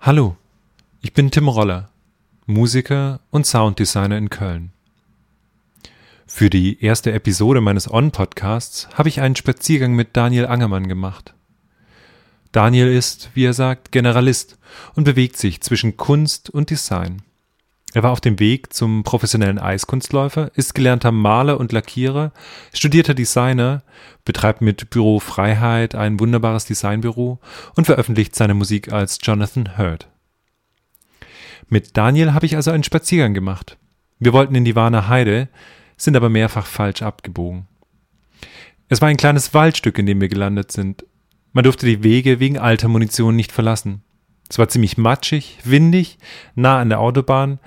Hallo, ich bin Tim Roller, Musiker und Sounddesigner in Köln. Für die erste Episode meines On-Podcasts habe ich einen Spaziergang mit Daniel Angermann gemacht. Daniel ist, wie er sagt, Generalist und bewegt sich zwischen Kunst und Design. Er war auf dem Weg zum professionellen Eiskunstläufer, ist gelernter Maler und Lackierer, studierter Designer, betreibt mit Büro Freiheit ein wunderbares Designbüro und veröffentlicht seine Musik als Jonathan Hurd. Mit Daniel habe ich also einen Spaziergang gemacht. Wir wollten in die Warner Heide, sind aber mehrfach falsch abgebogen. Es war ein kleines Waldstück, in dem wir gelandet sind. Man durfte die Wege wegen alter Munition nicht verlassen. Es war ziemlich matschig, windig, nah an der Autobahn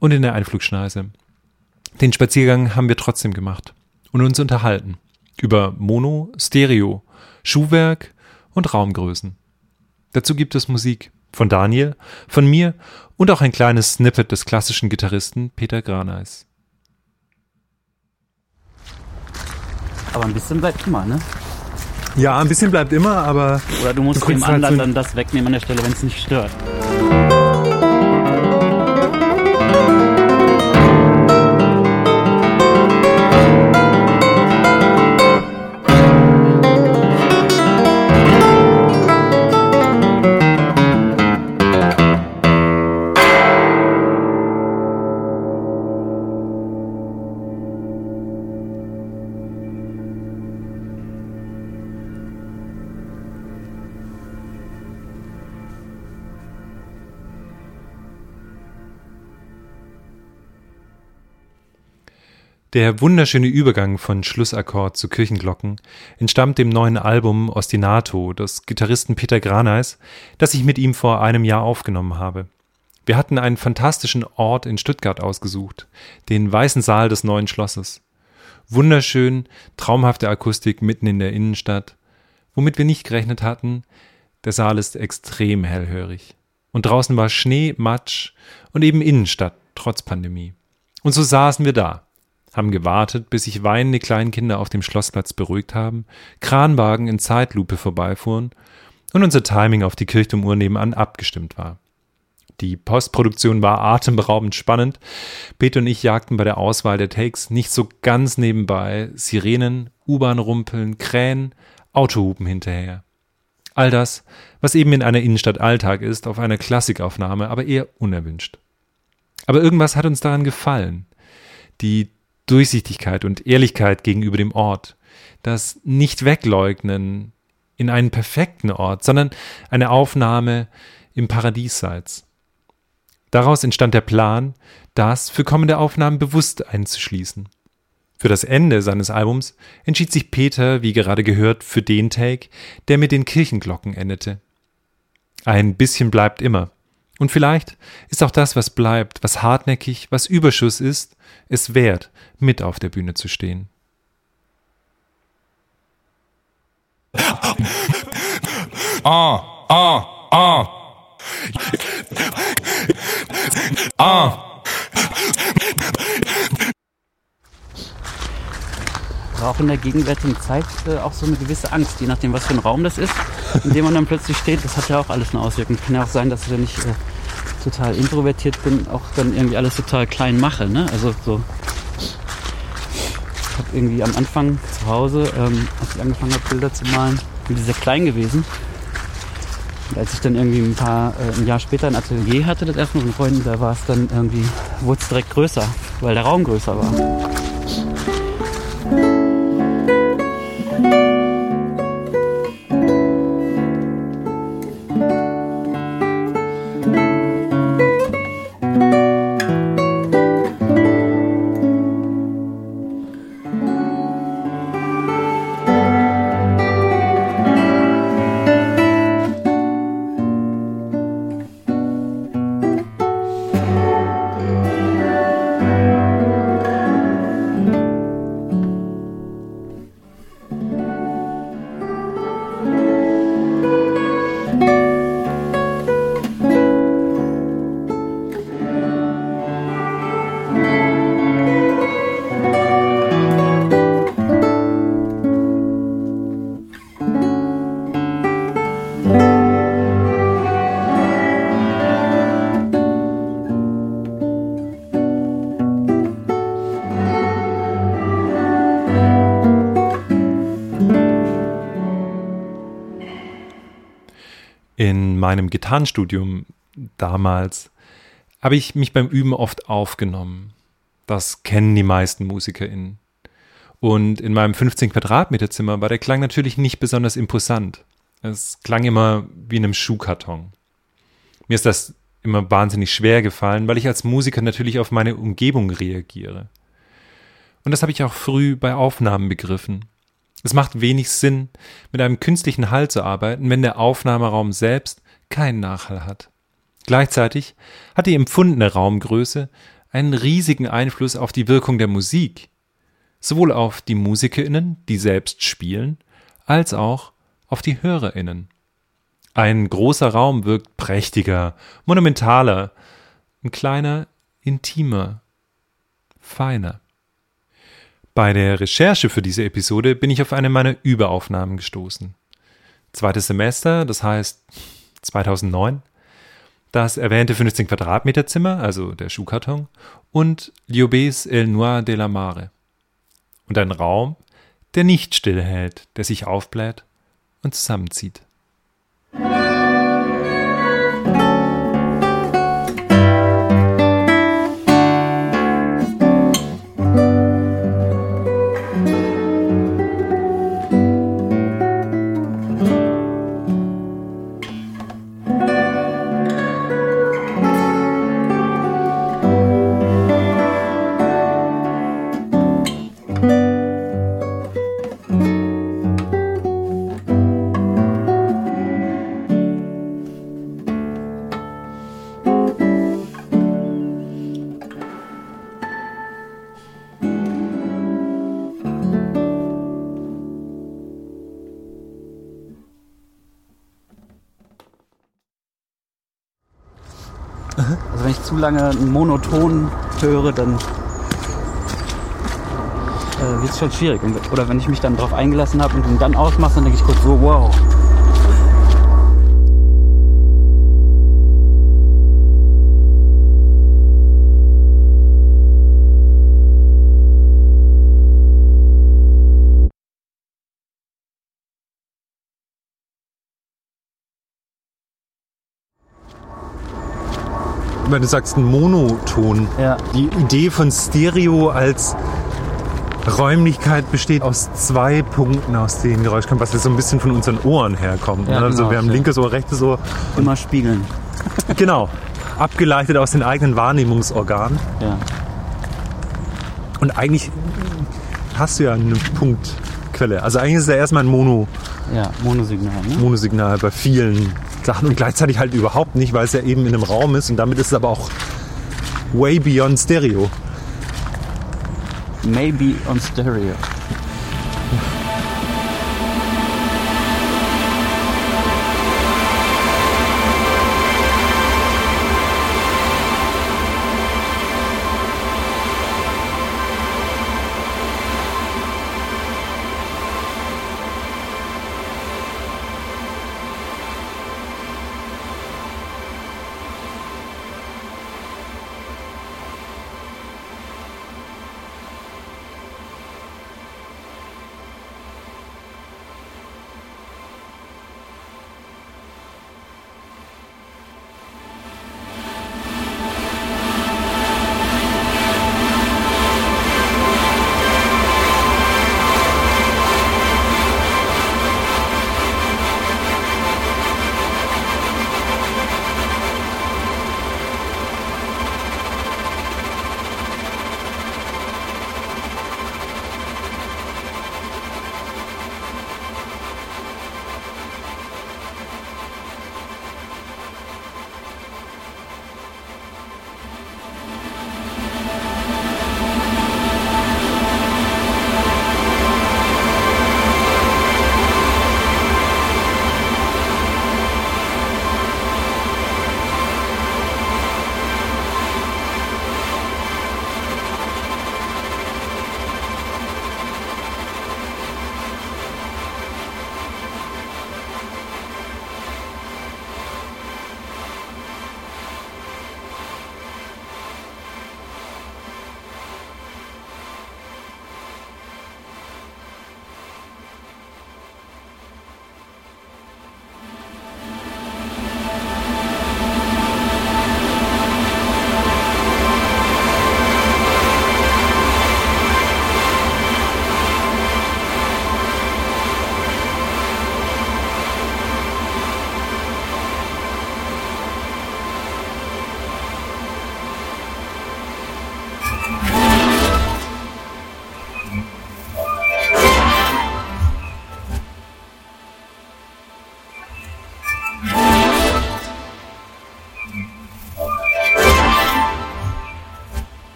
und in der Einflugschneise. Den Spaziergang haben wir trotzdem gemacht und uns unterhalten über Mono, Stereo, Schuhwerk und Raumgrößen. Dazu gibt es Musik von Daniel, von mir und auch ein kleines Snippet des klassischen Gitarristen Peter Graneis. Aber ein bisschen bleibt immer, ne? Ja, ein bisschen bleibt immer, aber. Oder du musst du dem anderen halt so dann das wegnehmen an der Stelle, wenn es nicht stört. Der wunderschöne Übergang von Schlussakkord zu Kirchenglocken entstammt dem neuen Album Ostinato des Gitarristen Peter Graneis, das ich mit ihm vor einem Jahr aufgenommen habe. Wir hatten einen fantastischen Ort in Stuttgart ausgesucht, den Weißen Saal des neuen Schlosses. Wunderschön, traumhafte Akustik mitten in der Innenstadt. Womit wir nicht gerechnet hatten, der Saal ist extrem hellhörig. Und draußen war Schnee, Matsch und eben Innenstadt, trotz Pandemie. Und so saßen wir da, haben gewartet, bis sich weinende Kleinkinder auf dem Schlossplatz beruhigt haben, Kranwagen in Zeitlupe vorbeifuhren und unser Timing auf die Kirchturmuhr nebenan abgestimmt war. Die Postproduktion war atemberaubend spannend. Peter und ich jagten bei der Auswahl der Takes nicht so ganz nebenbei Sirenen, U-Bahn-Rumpeln, Krähen, Autohupen hinterher. All das, was eben in einer Innenstadt Alltag ist, auf einer Klassikaufnahme, aber eher unerwünscht. Aber irgendwas hat uns daran gefallen. Die Durchsichtigkeit und Ehrlichkeit gegenüber dem Ort, das Nicht-Wegleugnen in einen perfekten Ort, sondern eine Aufnahme im Paradiesseits. Daraus entstand der Plan, das für kommende Aufnahmen bewusst einzuschließen. Für das Ende seines Albums entschied sich Peter, wie gerade gehört, für den Take, der mit den Kirchenglocken endete. Ein bisschen bleibt immer. Und vielleicht ist auch das, was bleibt, was hartnäckig, was Überschuss ist, es wert, mit auf der Bühne zu stehen. Ah, ah, ah. Ah. auch in der gegenwärtigen Zeit äh, auch so eine gewisse Angst, je nachdem, was für ein Raum das ist, in dem man dann plötzlich steht. Das hat ja auch alles eine Auswirkung. Kann ja auch sein, dass wenn ich äh, total introvertiert bin, auch dann irgendwie alles total klein mache. Ne? Also so habe irgendwie am Anfang zu Hause, ähm, als ich angefangen habe, Bilder zu malen, bin ich sehr klein gewesen. Und als ich dann irgendwie ein paar, äh, ein Jahr später ein Atelier hatte, das erste Mal mit Freunden, da war es dann irgendwie, wurde es direkt größer, weil der Raum größer war. Meinem Gitarrenstudium damals habe ich mich beim Üben oft aufgenommen. Das kennen die meisten MusikerInnen. Und in meinem 15 Quadratmeter Zimmer war der Klang natürlich nicht besonders imposant. Es klang immer wie in einem Schuhkarton. Mir ist das immer wahnsinnig schwer gefallen, weil ich als Musiker natürlich auf meine Umgebung reagiere. Und das habe ich auch früh bei Aufnahmen begriffen. Es macht wenig Sinn, mit einem künstlichen Hall zu arbeiten, wenn der Aufnahmeraum selbst keinen Nachhall hat. Gleichzeitig hat die empfundene Raumgröße einen riesigen Einfluss auf die Wirkung der Musik, sowohl auf die Musikerinnen, die selbst spielen, als auch auf die Hörerinnen. Ein großer Raum wirkt prächtiger, monumentaler, ein kleiner intimer, feiner. Bei der Recherche für diese Episode bin ich auf eine meiner Überaufnahmen gestoßen. Zweites Semester, das heißt 2009, das erwähnte 15 Quadratmeter Zimmer, also der Schuhkarton, und Liobes El Noir de la Mare. Und ein Raum, der nicht stillhält, der sich aufbläht und zusammenzieht. Lange Monoton höre, dann äh, wird es schon schwierig. Oder wenn ich mich dann darauf eingelassen habe und ihn dann ausmache, dann denke ich kurz so, wow. Wenn du sagst ein Monoton, Ja. die Idee von Stereo als Räumlichkeit besteht aus zwei Punkten, aus denen Geräusch kommt, was so ein bisschen von unseren Ohren herkommt. Ja, ne? also genau, wir haben ja. linkes Ohr, rechtes Ohr. Immer spiegeln. Genau. Abgeleitet aus den eigenen Wahrnehmungsorganen. Ja. Und eigentlich hast du ja eine Punktquelle. Also eigentlich ist es ja erstmal ein Mono, Ja, Monosignal. Ne? Monosignal bei vielen Sachen und gleichzeitig halt überhaupt nicht, weil es ja eben in einem Raum ist und damit ist es aber auch way beyond Stereo. Maybe on Stereo.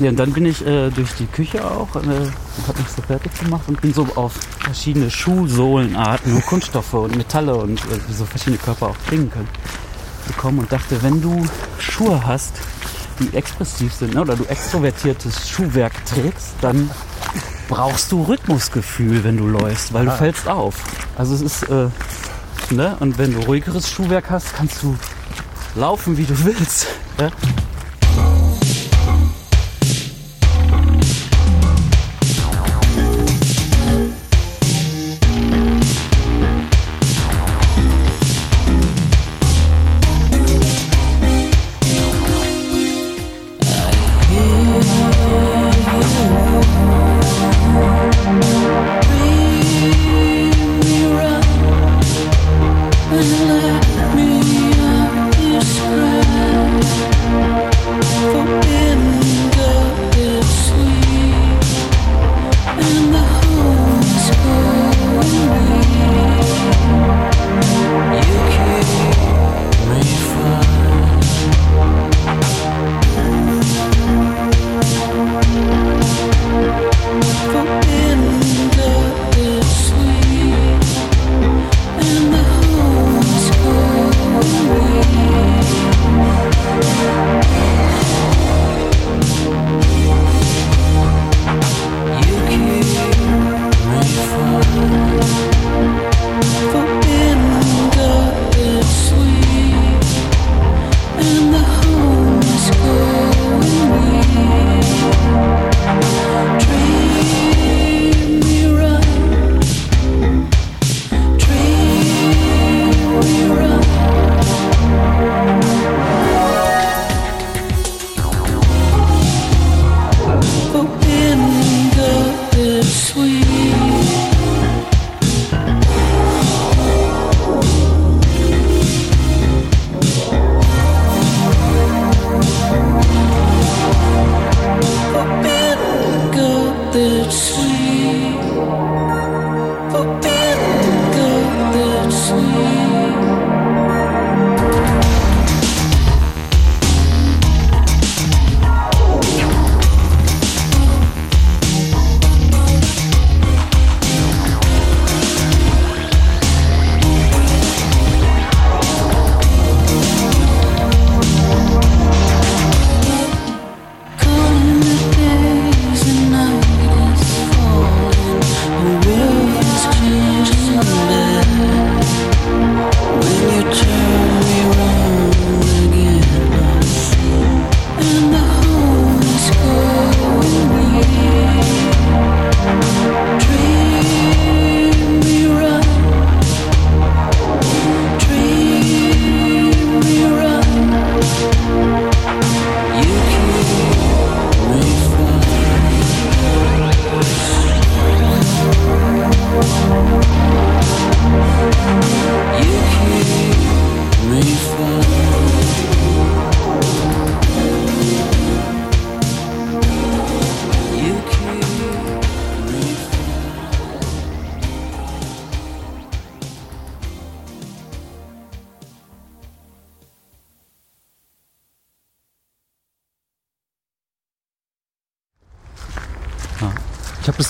Ja, und dann bin ich äh, durch die Küche auch äh, und habe mich so fertig gemacht und bin so auf verschiedene Schuhsohlenarten und Kunststoffe und Metalle und äh, wie so verschiedene Körper auch klingen können gekommen und dachte, wenn du Schuhe hast, die expressiv sind ne, oder du extrovertiertes Schuhwerk trägst, dann brauchst du Rhythmusgefühl, wenn du läufst, weil du fällst auf. Also es ist, äh, ne? Und wenn du ruhigeres Schuhwerk hast, kannst du laufen, wie du willst. Ja?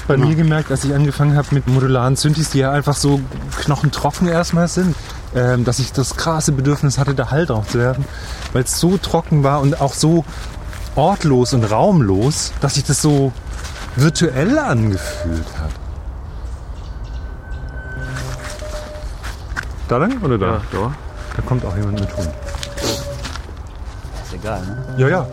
Ich habe das bei mir gemerkt, als ich angefangen habe mit modularen Synthes, die ja einfach so knochentrocken erstmal sind, ähm, dass ich das krasse Bedürfnis hatte, da Halt drauf zu werfen, weil es so trocken war und auch so ortlos und raumlos, dass sich das so virtuell angefühlt hat. Da lang oder da? Ja, da. Da kommt auch jemand mit Hund. Ist egal, ne? Ja, ja.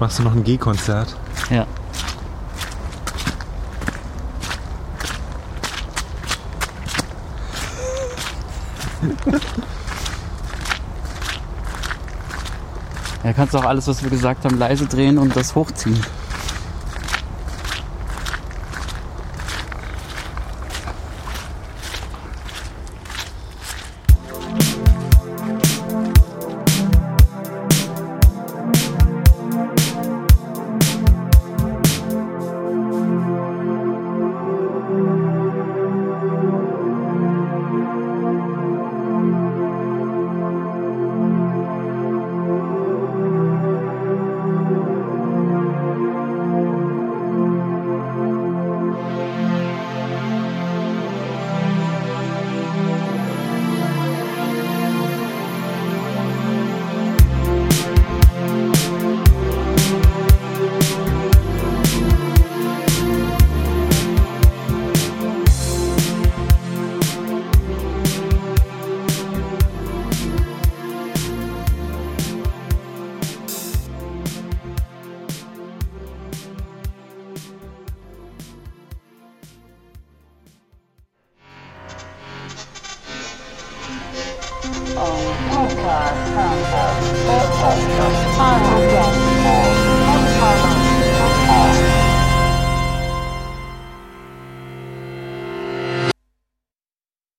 Machst du noch ein G-Konzert? Ja. Ja, kannst auch alles, was wir gesagt haben, leise drehen und das hochziehen.